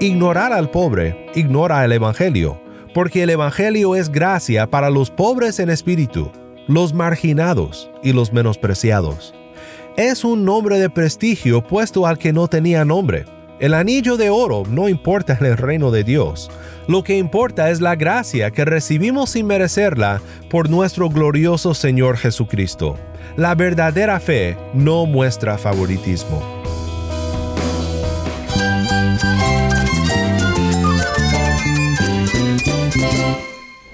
Ignorar al pobre ignora el Evangelio, porque el Evangelio es gracia para los pobres en espíritu, los marginados y los menospreciados. Es un nombre de prestigio puesto al que no tenía nombre. El anillo de oro no importa en el reino de Dios. Lo que importa es la gracia que recibimos sin merecerla por nuestro glorioso Señor Jesucristo. La verdadera fe no muestra favoritismo.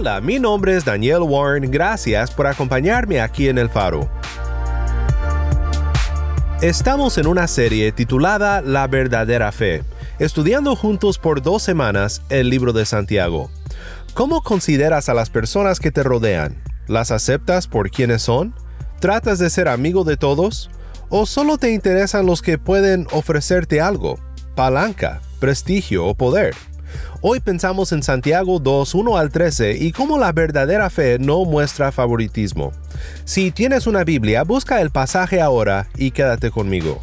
Hola, mi nombre es Daniel Warren, gracias por acompañarme aquí en El Faro. Estamos en una serie titulada La verdadera fe, estudiando juntos por dos semanas el libro de Santiago. ¿Cómo consideras a las personas que te rodean? ¿Las aceptas por quienes son? ¿Tratas de ser amigo de todos? ¿O solo te interesan los que pueden ofrecerte algo? Palanca, prestigio o poder. Hoy pensamos en Santiago 2, 1 al 13 y cómo la verdadera fe no muestra favoritismo. Si tienes una Biblia, busca el pasaje ahora y quédate conmigo.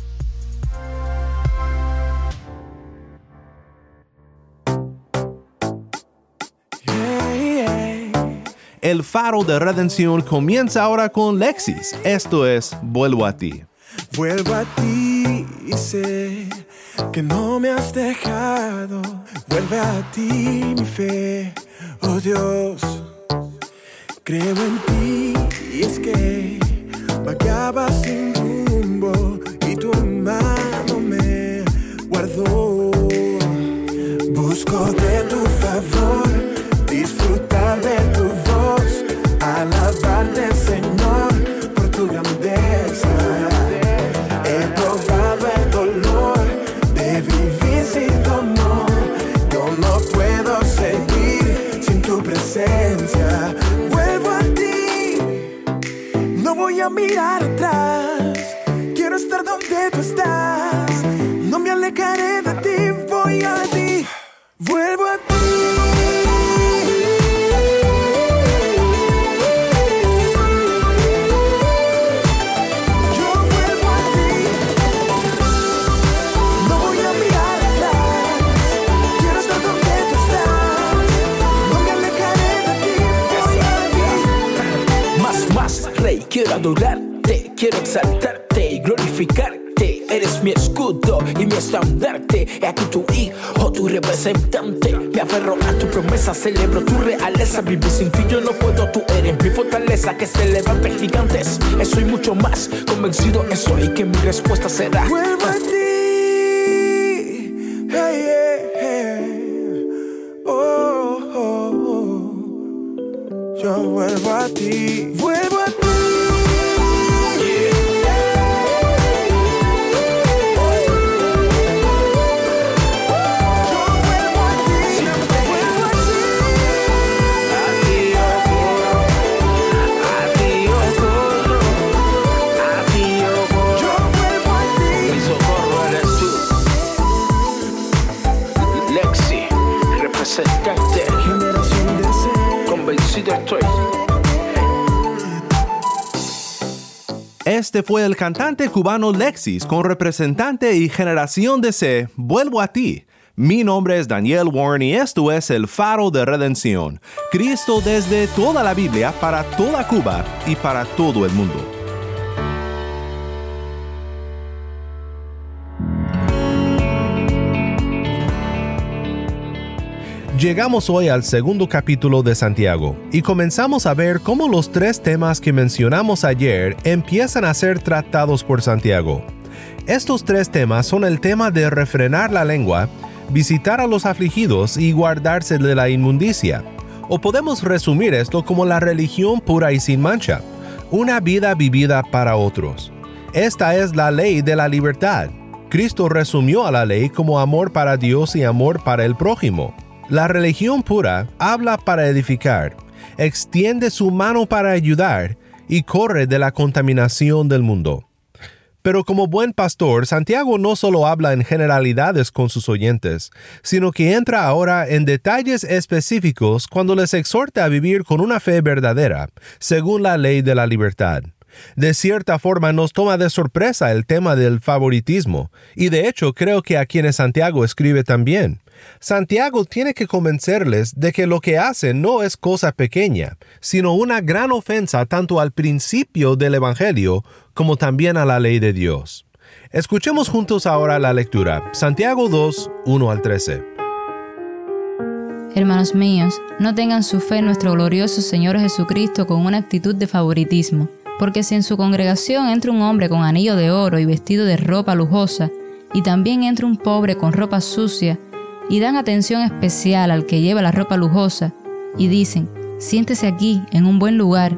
El faro de redención comienza ahora con Lexis. Esto es Vuelvo a ti. Vuelvo a ti y sé que no me has dejado. Vuelve a ti mi fe, oh Dios. Creo en ti y es que vagaba sin rumbo y tu mano me guardó. Busco de tu favor, celebro tu realeza. Vivir sin ti yo no puedo, tú eres mi fortaleza. Que se levante gigantes. Soy mucho más convencido estoy que mi respuesta será. Vuelvo a ti. Hey, hey. Oh, oh, oh. Yo. Vuelvo a ti. Este fue el cantante cubano Lexis con representante y generación de C. Vuelvo a ti. Mi nombre es Daniel Warren y esto es el faro de redención. Cristo desde toda la Biblia para toda Cuba y para todo el mundo. Llegamos hoy al segundo capítulo de Santiago y comenzamos a ver cómo los tres temas que mencionamos ayer empiezan a ser tratados por Santiago. Estos tres temas son el tema de refrenar la lengua, visitar a los afligidos y guardarse de la inmundicia. O podemos resumir esto como la religión pura y sin mancha, una vida vivida para otros. Esta es la ley de la libertad. Cristo resumió a la ley como amor para Dios y amor para el prójimo. La religión pura habla para edificar, extiende su mano para ayudar y corre de la contaminación del mundo. Pero como buen pastor, Santiago no solo habla en generalidades con sus oyentes, sino que entra ahora en detalles específicos cuando les exhorta a vivir con una fe verdadera, según la ley de la libertad. De cierta forma nos toma de sorpresa el tema del favoritismo, y de hecho creo que a quienes Santiago escribe también. Santiago tiene que convencerles de que lo que hacen no es cosa pequeña, sino una gran ofensa tanto al principio del Evangelio como también a la ley de Dios. Escuchemos juntos ahora la lectura, Santiago 2, 1 al 13. Hermanos míos, no tengan su fe en nuestro glorioso Señor Jesucristo con una actitud de favoritismo, porque si en su congregación entra un hombre con anillo de oro y vestido de ropa lujosa, y también entra un pobre con ropa sucia, y dan atención especial al que lleva la ropa lujosa y dicen, siéntese aquí, en un buen lugar.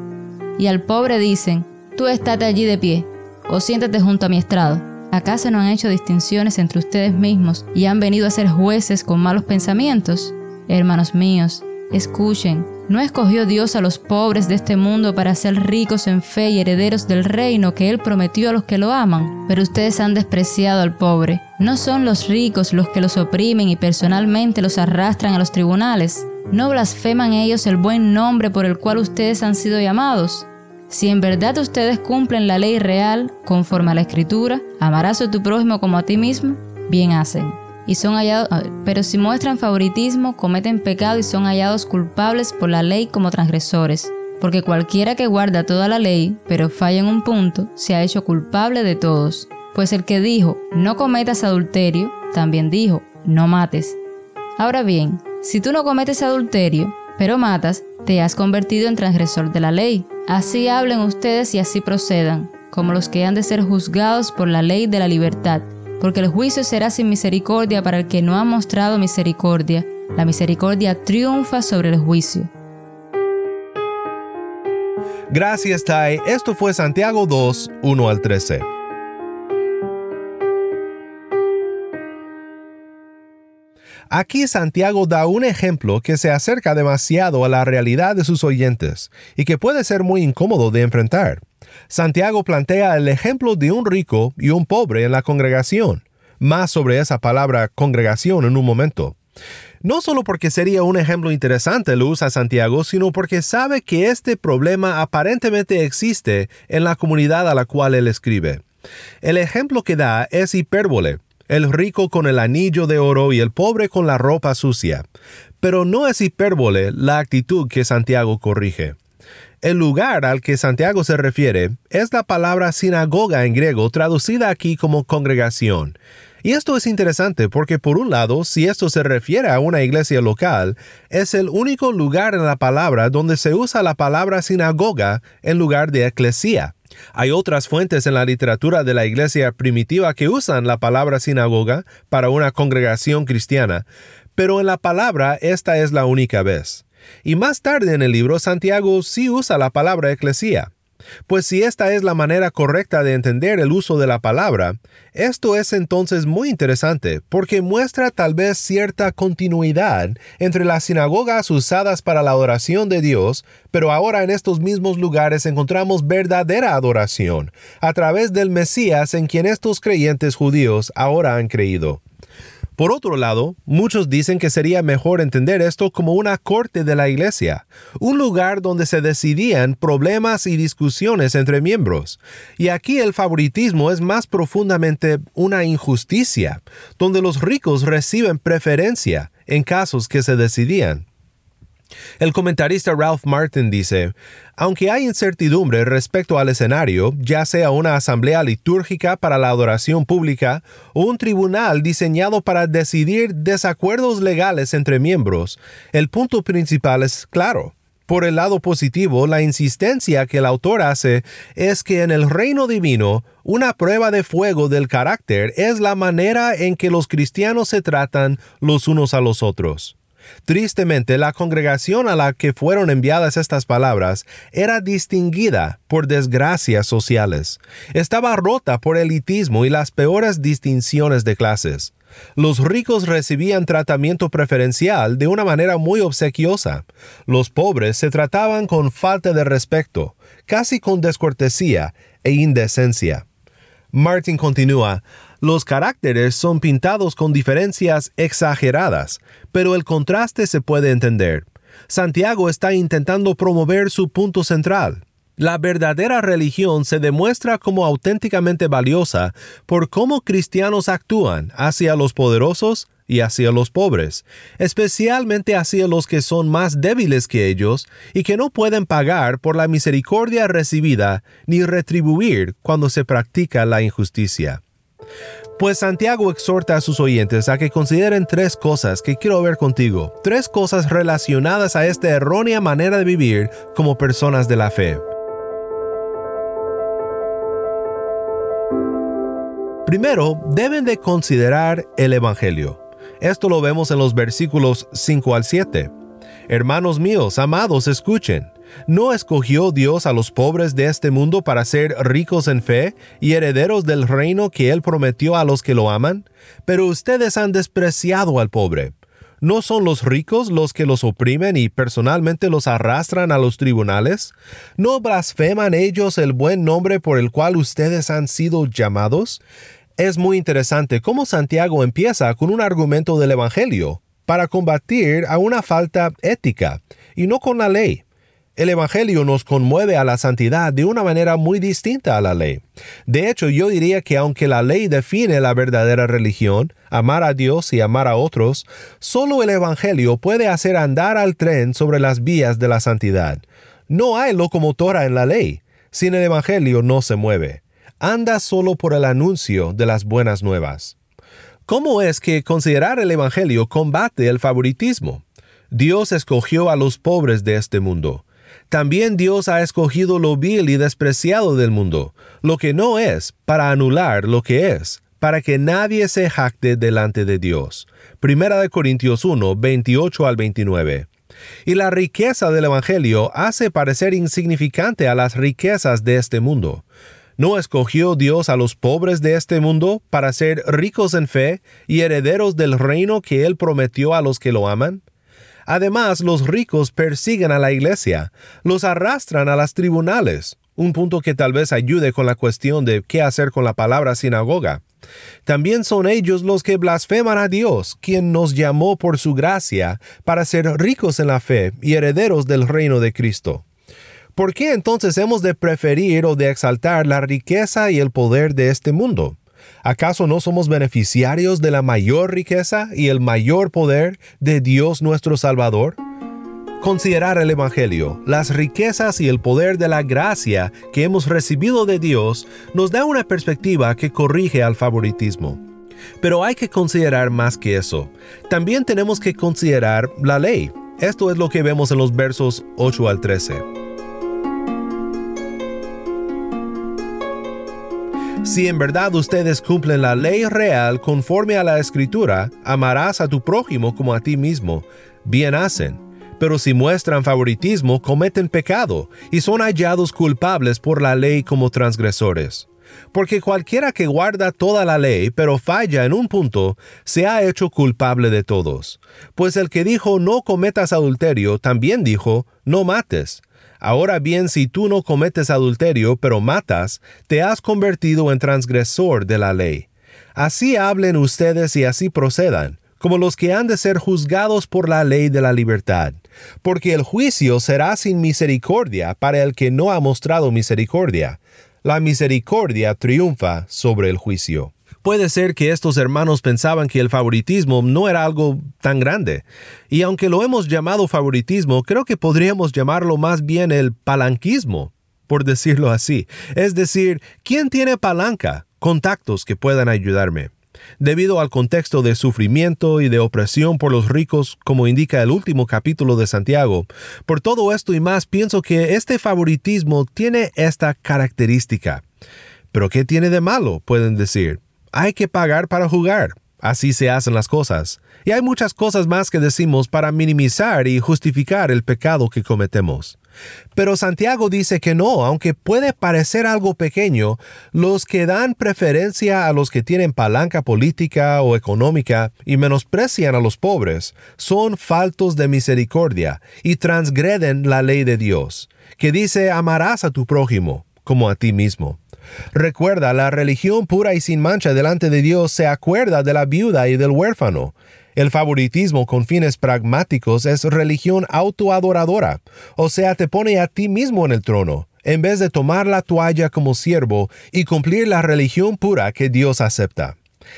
Y al pobre dicen, tú estate allí de pie, o siéntate junto a mi estrado. ¿Acaso no han hecho distinciones entre ustedes mismos y han venido a ser jueces con malos pensamientos? Hermanos míos, escuchen, ¿no escogió Dios a los pobres de este mundo para ser ricos en fe y herederos del reino que Él prometió a los que lo aman? Pero ustedes han despreciado al pobre. ¿No son los ricos los que los oprimen y personalmente los arrastran a los tribunales? ¿No blasfeman ellos el buen nombre por el cual ustedes han sido llamados? Si en verdad ustedes cumplen la ley real, conforme a la escritura, amarás a tu prójimo como a ti mismo, bien hacen y son hallados, pero si muestran favoritismo, cometen pecado y son hallados culpables por la ley como transgresores. Porque cualquiera que guarda toda la ley, pero falla en un punto, se ha hecho culpable de todos. Pues el que dijo, no cometas adulterio, también dijo, no mates. Ahora bien, si tú no cometes adulterio, pero matas, te has convertido en transgresor de la ley. Así hablen ustedes y así procedan, como los que han de ser juzgados por la ley de la libertad porque el juicio será sin misericordia para el que no ha mostrado misericordia. La misericordia triunfa sobre el juicio. Gracias, Tai. Esto fue Santiago 2, 1 al 13. Aquí Santiago da un ejemplo que se acerca demasiado a la realidad de sus oyentes y que puede ser muy incómodo de enfrentar. Santiago plantea el ejemplo de un rico y un pobre en la congregación. Más sobre esa palabra congregación en un momento. No solo porque sería un ejemplo interesante lo usa Santiago, sino porque sabe que este problema aparentemente existe en la comunidad a la cual él escribe. El ejemplo que da es hipérbole, el rico con el anillo de oro y el pobre con la ropa sucia. Pero no es hipérbole la actitud que Santiago corrige. El lugar al que Santiago se refiere es la palabra sinagoga en griego traducida aquí como congregación. Y esto es interesante porque por un lado, si esto se refiere a una iglesia local, es el único lugar en la palabra donde se usa la palabra sinagoga en lugar de eclesía. Hay otras fuentes en la literatura de la iglesia primitiva que usan la palabra sinagoga para una congregación cristiana, pero en la palabra esta es la única vez. Y más tarde en el libro, Santiago sí usa la palabra eclesía. Pues si esta es la manera correcta de entender el uso de la palabra, esto es entonces muy interesante porque muestra tal vez cierta continuidad entre las sinagogas usadas para la adoración de Dios, pero ahora en estos mismos lugares encontramos verdadera adoración, a través del Mesías en quien estos creyentes judíos ahora han creído. Por otro lado, muchos dicen que sería mejor entender esto como una corte de la iglesia, un lugar donde se decidían problemas y discusiones entre miembros. Y aquí el favoritismo es más profundamente una injusticia, donde los ricos reciben preferencia en casos que se decidían. El comentarista Ralph Martin dice, aunque hay incertidumbre respecto al escenario, ya sea una asamblea litúrgica para la adoración pública o un tribunal diseñado para decidir desacuerdos legales entre miembros, el punto principal es claro. Por el lado positivo, la insistencia que el autor hace es que en el reino divino, una prueba de fuego del carácter es la manera en que los cristianos se tratan los unos a los otros. Tristemente, la congregación a la que fueron enviadas estas palabras era distinguida por desgracias sociales. Estaba rota por elitismo y las peores distinciones de clases. Los ricos recibían tratamiento preferencial de una manera muy obsequiosa. Los pobres se trataban con falta de respeto, casi con descortesía e indecencia. Martin continúa, los caracteres son pintados con diferencias exageradas, pero el contraste se puede entender. Santiago está intentando promover su punto central. La verdadera religión se demuestra como auténticamente valiosa por cómo cristianos actúan hacia los poderosos y hacia los pobres, especialmente hacia los que son más débiles que ellos y que no pueden pagar por la misericordia recibida ni retribuir cuando se practica la injusticia. Pues Santiago exhorta a sus oyentes a que consideren tres cosas que quiero ver contigo, tres cosas relacionadas a esta errónea manera de vivir como personas de la fe. Primero, deben de considerar el Evangelio. Esto lo vemos en los versículos 5 al 7. Hermanos míos, amados, escuchen. ¿No escogió Dios a los pobres de este mundo para ser ricos en fe y herederos del reino que Él prometió a los que lo aman? Pero ustedes han despreciado al pobre. ¿No son los ricos los que los oprimen y personalmente los arrastran a los tribunales? ¿No blasfeman ellos el buen nombre por el cual ustedes han sido llamados? Es muy interesante cómo Santiago empieza con un argumento del Evangelio para combatir a una falta ética y no con la ley. El Evangelio nos conmueve a la santidad de una manera muy distinta a la ley. De hecho, yo diría que aunque la ley define la verdadera religión, amar a Dios y amar a otros, solo el Evangelio puede hacer andar al tren sobre las vías de la santidad. No hay locomotora en la ley. Sin el Evangelio no se mueve. Anda solo por el anuncio de las buenas nuevas. ¿Cómo es que considerar el Evangelio combate el favoritismo? Dios escogió a los pobres de este mundo. También Dios ha escogido lo vil y despreciado del mundo, lo que no es, para anular lo que es, para que nadie se jacte delante de Dios. Primera de Corintios 1, 28 al 29. Y la riqueza del Evangelio hace parecer insignificante a las riquezas de este mundo. ¿No escogió Dios a los pobres de este mundo para ser ricos en fe y herederos del reino que Él prometió a los que lo aman? Además, los ricos persiguen a la iglesia, los arrastran a las tribunales, un punto que tal vez ayude con la cuestión de qué hacer con la palabra sinagoga. También son ellos los que blasfeman a Dios, quien nos llamó por su gracia para ser ricos en la fe y herederos del reino de Cristo. ¿Por qué entonces hemos de preferir o de exaltar la riqueza y el poder de este mundo? ¿Acaso no somos beneficiarios de la mayor riqueza y el mayor poder de Dios nuestro Salvador? Considerar el Evangelio, las riquezas y el poder de la gracia que hemos recibido de Dios nos da una perspectiva que corrige al favoritismo. Pero hay que considerar más que eso. También tenemos que considerar la ley. Esto es lo que vemos en los versos 8 al 13. Si en verdad ustedes cumplen la ley real conforme a la escritura, amarás a tu prójimo como a ti mismo, bien hacen. Pero si muestran favoritismo, cometen pecado y son hallados culpables por la ley como transgresores. Porque cualquiera que guarda toda la ley, pero falla en un punto, se ha hecho culpable de todos. Pues el que dijo no cometas adulterio, también dijo no mates. Ahora bien, si tú no cometes adulterio, pero matas, te has convertido en transgresor de la ley. Así hablen ustedes y así procedan, como los que han de ser juzgados por la ley de la libertad, porque el juicio será sin misericordia para el que no ha mostrado misericordia. La misericordia triunfa sobre el juicio. Puede ser que estos hermanos pensaban que el favoritismo no era algo tan grande. Y aunque lo hemos llamado favoritismo, creo que podríamos llamarlo más bien el palanquismo, por decirlo así. Es decir, ¿quién tiene palanca? Contactos que puedan ayudarme. Debido al contexto de sufrimiento y de opresión por los ricos, como indica el último capítulo de Santiago, por todo esto y más pienso que este favoritismo tiene esta característica. Pero ¿qué tiene de malo? pueden decir. Hay que pagar para jugar. Así se hacen las cosas. Y hay muchas cosas más que decimos para minimizar y justificar el pecado que cometemos. Pero Santiago dice que no, aunque puede parecer algo pequeño, los que dan preferencia a los que tienen palanca política o económica y menosprecian a los pobres son faltos de misericordia y transgreden la ley de Dios, que dice amarás a tu prójimo como a ti mismo. Recuerda, la religión pura y sin mancha delante de Dios se acuerda de la viuda y del huérfano. El favoritismo con fines pragmáticos es religión autoadoradora, o sea, te pone a ti mismo en el trono, en vez de tomar la toalla como siervo y cumplir la religión pura que Dios acepta.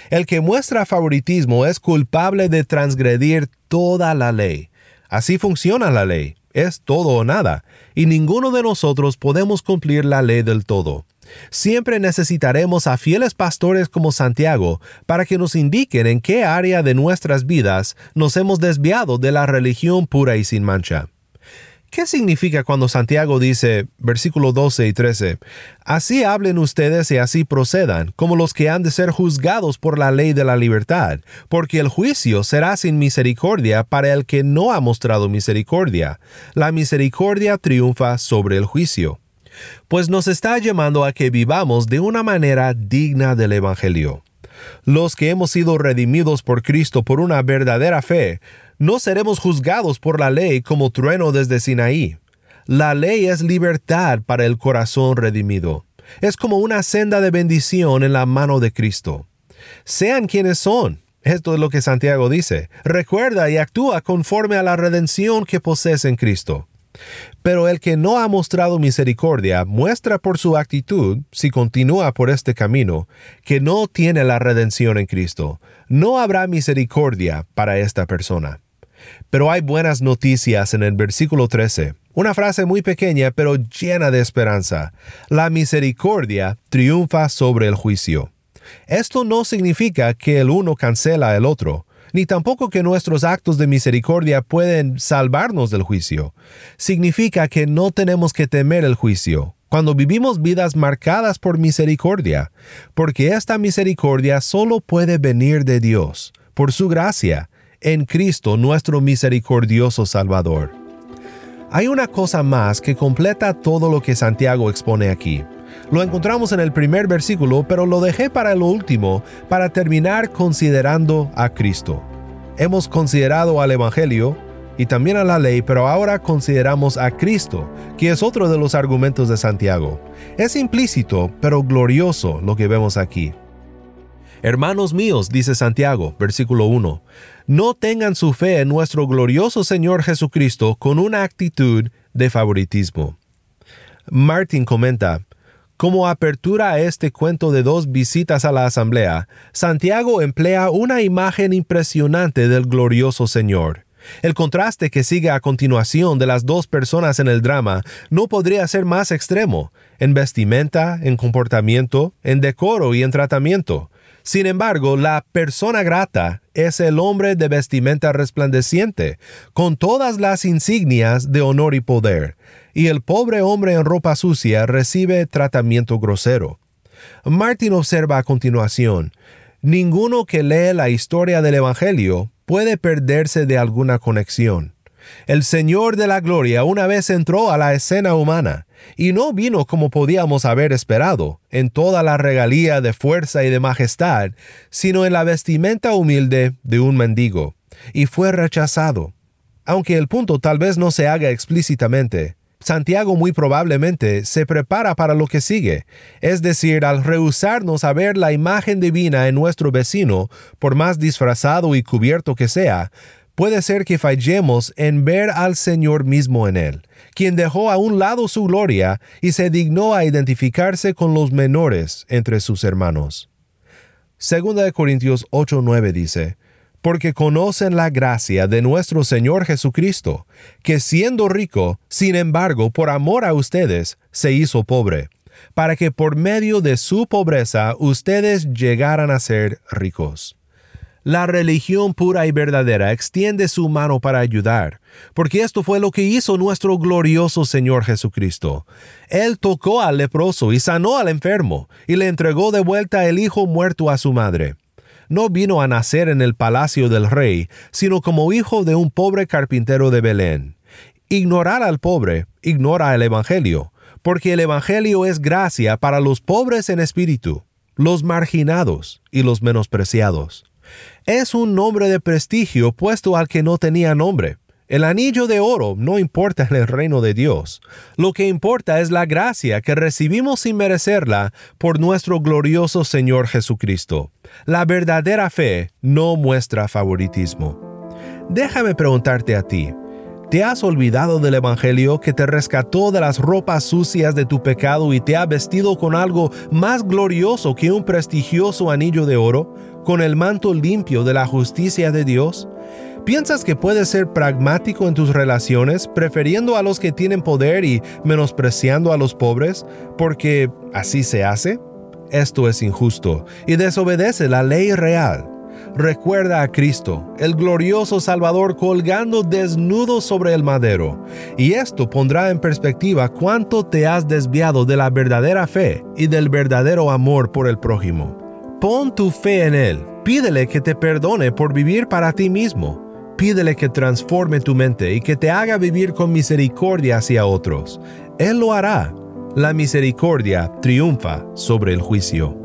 El que muestra favoritismo es culpable de transgredir toda la ley. Así funciona la ley, es todo o nada, y ninguno de nosotros podemos cumplir la ley del todo. Siempre necesitaremos a fieles pastores como Santiago para que nos indiquen en qué área de nuestras vidas nos hemos desviado de la religión pura y sin mancha. ¿Qué significa cuando Santiago dice, versículo 12 y 13, Así hablen ustedes y así procedan, como los que han de ser juzgados por la ley de la libertad, porque el juicio será sin misericordia para el que no ha mostrado misericordia. La misericordia triunfa sobre el juicio pues nos está llamando a que vivamos de una manera digna del Evangelio. Los que hemos sido redimidos por Cristo por una verdadera fe, no seremos juzgados por la ley como trueno desde Sinaí. La ley es libertad para el corazón redimido. Es como una senda de bendición en la mano de Cristo. Sean quienes son. Esto es lo que Santiago dice. Recuerda y actúa conforme a la redención que posees en Cristo. Pero el que no ha mostrado misericordia muestra por su actitud, si continúa por este camino, que no tiene la redención en Cristo. No habrá misericordia para esta persona. Pero hay buenas noticias en el versículo 13. Una frase muy pequeña pero llena de esperanza. La misericordia triunfa sobre el juicio. Esto no significa que el uno cancela al otro ni tampoco que nuestros actos de misericordia pueden salvarnos del juicio. Significa que no tenemos que temer el juicio cuando vivimos vidas marcadas por misericordia, porque esta misericordia solo puede venir de Dios, por su gracia, en Cristo nuestro misericordioso Salvador. Hay una cosa más que completa todo lo que Santiago expone aquí. Lo encontramos en el primer versículo, pero lo dejé para lo último, para terminar considerando a Cristo. Hemos considerado al Evangelio y también a la ley, pero ahora consideramos a Cristo, que es otro de los argumentos de Santiago. Es implícito, pero glorioso lo que vemos aquí. Hermanos míos, dice Santiago, versículo 1, no tengan su fe en nuestro glorioso Señor Jesucristo con una actitud de favoritismo. Martin comenta, como apertura a este cuento de dos visitas a la asamblea, Santiago emplea una imagen impresionante del glorioso Señor. El contraste que sigue a continuación de las dos personas en el drama no podría ser más extremo, en vestimenta, en comportamiento, en decoro y en tratamiento. Sin embargo, la persona grata es el hombre de vestimenta resplandeciente, con todas las insignias de honor y poder, y el pobre hombre en ropa sucia recibe tratamiento grosero. Martin observa a continuación, ninguno que lee la historia del Evangelio puede perderse de alguna conexión. El Señor de la Gloria una vez entró a la escena humana, y no vino como podíamos haber esperado, en toda la regalía de fuerza y de majestad, sino en la vestimenta humilde de un mendigo, y fue rechazado. Aunque el punto tal vez no se haga explícitamente, Santiago muy probablemente se prepara para lo que sigue, es decir, al rehusarnos a ver la imagen divina en nuestro vecino, por más disfrazado y cubierto que sea, puede ser que fallemos en ver al Señor mismo en él, quien dejó a un lado su gloria y se dignó a identificarse con los menores entre sus hermanos. Segunda de Corintios 8:9 dice, porque conocen la gracia de nuestro Señor Jesucristo, que siendo rico, sin embargo, por amor a ustedes, se hizo pobre, para que por medio de su pobreza ustedes llegaran a ser ricos. La religión pura y verdadera extiende su mano para ayudar, porque esto fue lo que hizo nuestro glorioso Señor Jesucristo. Él tocó al leproso y sanó al enfermo, y le entregó de vuelta el hijo muerto a su madre. No vino a nacer en el palacio del rey, sino como hijo de un pobre carpintero de Belén. Ignorar al pobre, ignora el Evangelio, porque el Evangelio es gracia para los pobres en espíritu, los marginados y los menospreciados es un nombre de prestigio puesto al que no tenía nombre. El anillo de oro no importa en el reino de Dios. Lo que importa es la gracia que recibimos sin merecerla por nuestro glorioso Señor Jesucristo. La verdadera fe no muestra favoritismo. Déjame preguntarte a ti, ¿Te has olvidado del Evangelio que te rescató de las ropas sucias de tu pecado y te ha vestido con algo más glorioso que un prestigioso anillo de oro? Con el manto limpio de la justicia de Dios? ¿Piensas que puedes ser pragmático en tus relaciones, prefiriendo a los que tienen poder y menospreciando a los pobres, porque así se hace? Esto es injusto y desobedece la ley real. Recuerda a Cristo, el glorioso Salvador colgando desnudo sobre el madero, y esto pondrá en perspectiva cuánto te has desviado de la verdadera fe y del verdadero amor por el prójimo. Pon tu fe en Él. Pídele que te perdone por vivir para ti mismo. Pídele que transforme tu mente y que te haga vivir con misericordia hacia otros. Él lo hará. La misericordia triunfa sobre el juicio.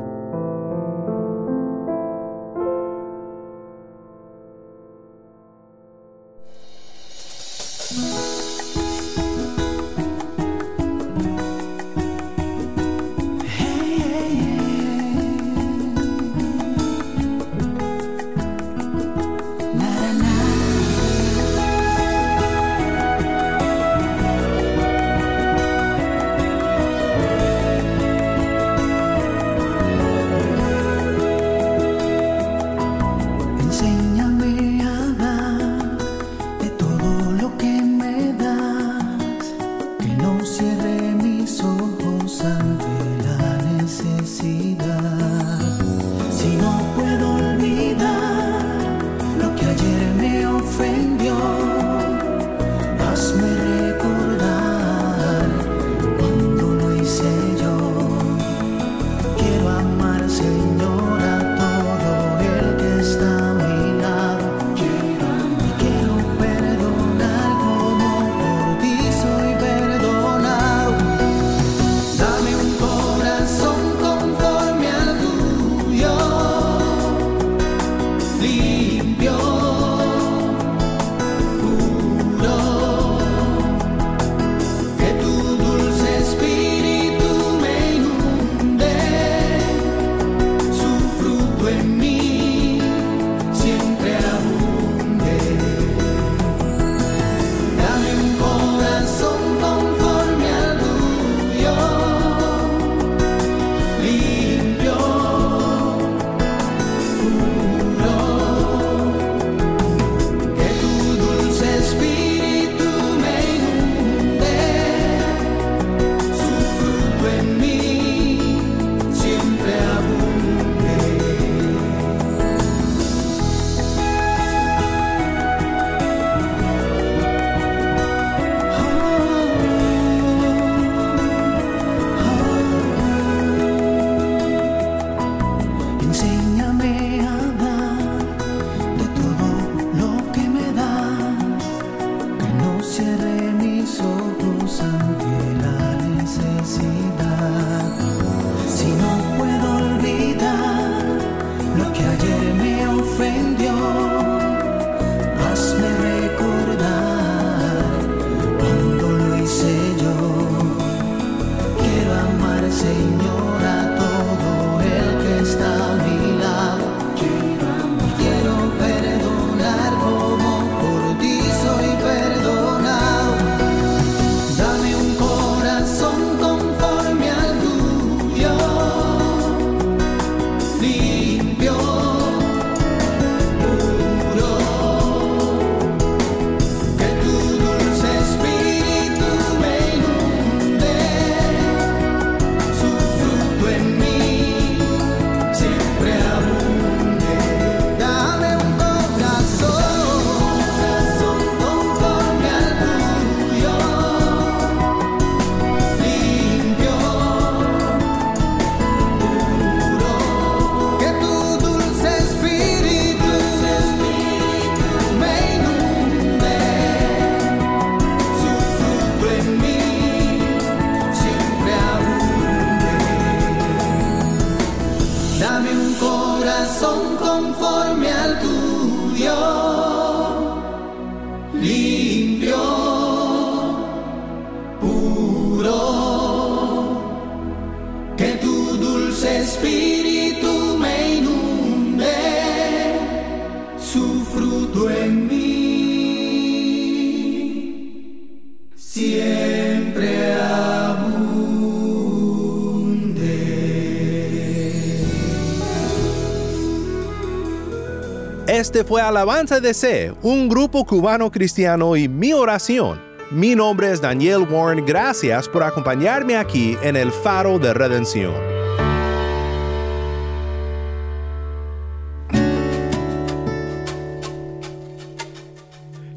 Este fue Alabanza de C, un grupo cubano cristiano y mi oración. Mi nombre es Daniel Warren, gracias por acompañarme aquí en el Faro de Redención.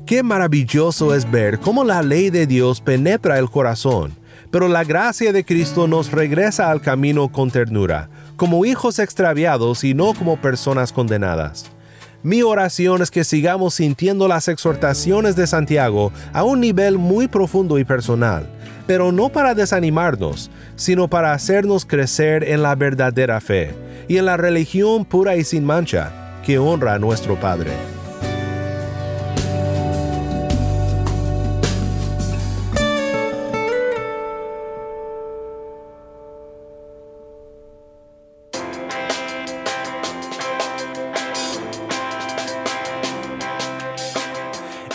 Qué maravilloso es ver cómo la ley de Dios penetra el corazón, pero la gracia de Cristo nos regresa al camino con ternura, como hijos extraviados y no como personas condenadas. Mi oración es que sigamos sintiendo las exhortaciones de Santiago a un nivel muy profundo y personal, pero no para desanimarnos, sino para hacernos crecer en la verdadera fe y en la religión pura y sin mancha que honra a nuestro Padre.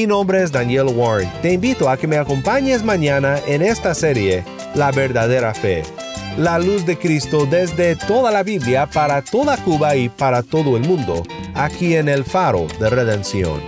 Mi nombre es Daniel Warren. Te invito a que me acompañes mañana en esta serie, La verdadera fe. La luz de Cristo desde toda la Biblia para toda Cuba y para todo el mundo, aquí en el faro de redención.